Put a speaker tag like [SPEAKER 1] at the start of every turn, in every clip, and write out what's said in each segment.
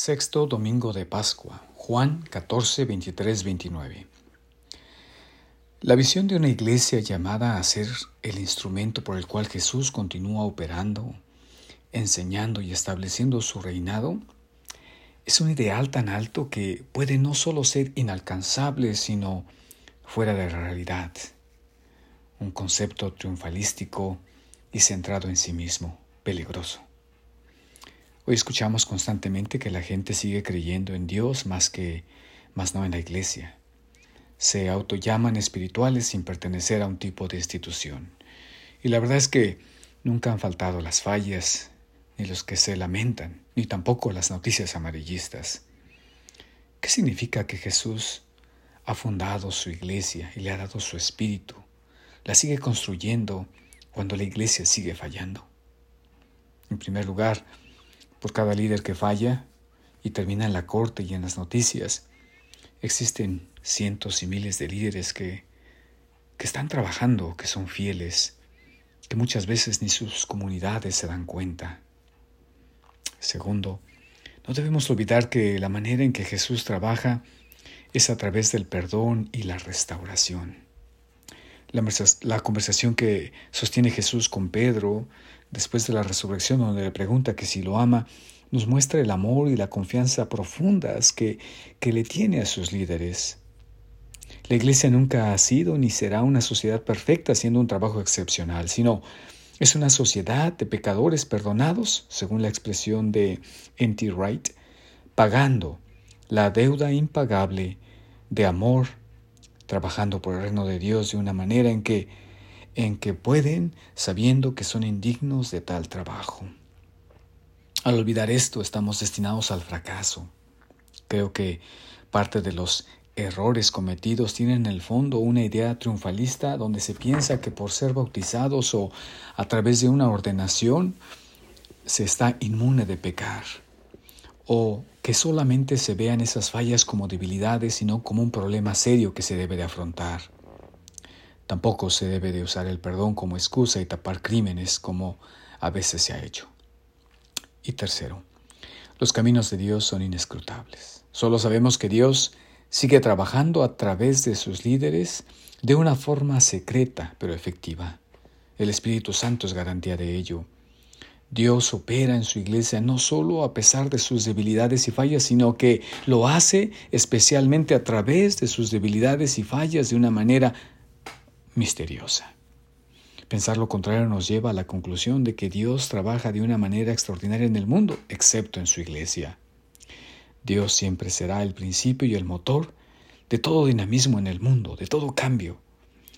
[SPEAKER 1] Sexto Domingo de Pascua, Juan 14, 23, 29. La visión de una iglesia llamada a ser el instrumento por el cual Jesús continúa operando, enseñando y estableciendo su reinado es un ideal tan alto que puede no solo ser inalcanzable, sino fuera de la realidad. Un concepto triunfalístico y centrado en sí mismo, peligroso. Hoy escuchamos constantemente que la gente sigue creyendo en Dios más que más no en la iglesia. Se autollaman espirituales sin pertenecer a un tipo de institución. Y la verdad es que nunca han faltado las fallas, ni los que se lamentan, ni tampoco las noticias amarillistas. ¿Qué significa que Jesús ha fundado su iglesia y le ha dado su espíritu? La sigue construyendo cuando la iglesia sigue fallando. En primer lugar, por cada líder que falla y termina en la corte y en las noticias. Existen cientos y miles de líderes que, que están trabajando, que son fieles, que muchas veces ni sus comunidades se dan cuenta. Segundo, no debemos olvidar que la manera en que Jesús trabaja es a través del perdón y la restauración. La, conversación que sostiene Jesús con Pedro después de la resurrección, donde le pregunta que si lo ama, nos muestra el amor y la confianza profundas que, que le tiene a sus líderes. La Iglesia nunca ha sido ni será una sociedad perfecta haciendo un trabajo excepcional, sino es una sociedad de pecadores perdonados, según la expresión de N.T. Wright, pagando la deuda impagable de amor trabajando por el reino de Dios de una manera en que, en que pueden, sabiendo que son indignos de tal trabajo. Al olvidar esto, estamos destinados al fracaso. Creo que parte de los errores cometidos tienen en el fondo una idea triunfalista donde se piensa que por ser bautizados o a través de una ordenación se está inmune de pecar o que solamente se vean esas fallas como debilidades, sino como un problema serio que se debe de afrontar. Tampoco se debe de usar el perdón como excusa y tapar crímenes como a veces se ha hecho. Y tercero, los caminos de Dios son inescrutables. Solo sabemos que Dios sigue trabajando a través de sus líderes de una forma secreta pero efectiva. El Espíritu Santo es garantía de ello. Dios opera en su iglesia no solo a pesar de sus debilidades y fallas, sino que lo hace especialmente a través de sus debilidades y fallas de una manera misteriosa. Pensar lo contrario nos lleva a la conclusión de que Dios trabaja de una manera extraordinaria en el mundo, excepto en su iglesia. Dios siempre será el principio y el motor de todo dinamismo en el mundo, de todo cambio.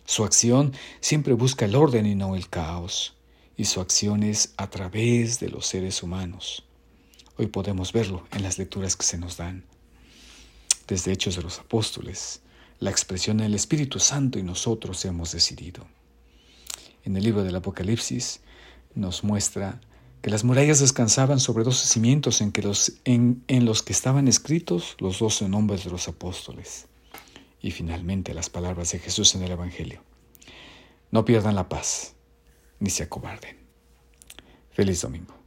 [SPEAKER 1] Su acción siempre busca el orden y no el caos y su acción es a través de los seres humanos. Hoy podemos verlo en las lecturas que se nos dan. Desde Hechos de los Apóstoles, la expresión del Espíritu Santo y nosotros hemos decidido. En el libro del Apocalipsis nos muestra que las murallas descansaban sobre doce cimientos en, que los, en, en los que estaban escritos los doce nombres de los apóstoles. Y finalmente las palabras de Jesús en el Evangelio. No pierdan la paz ni se acobarden. Feliz domingo.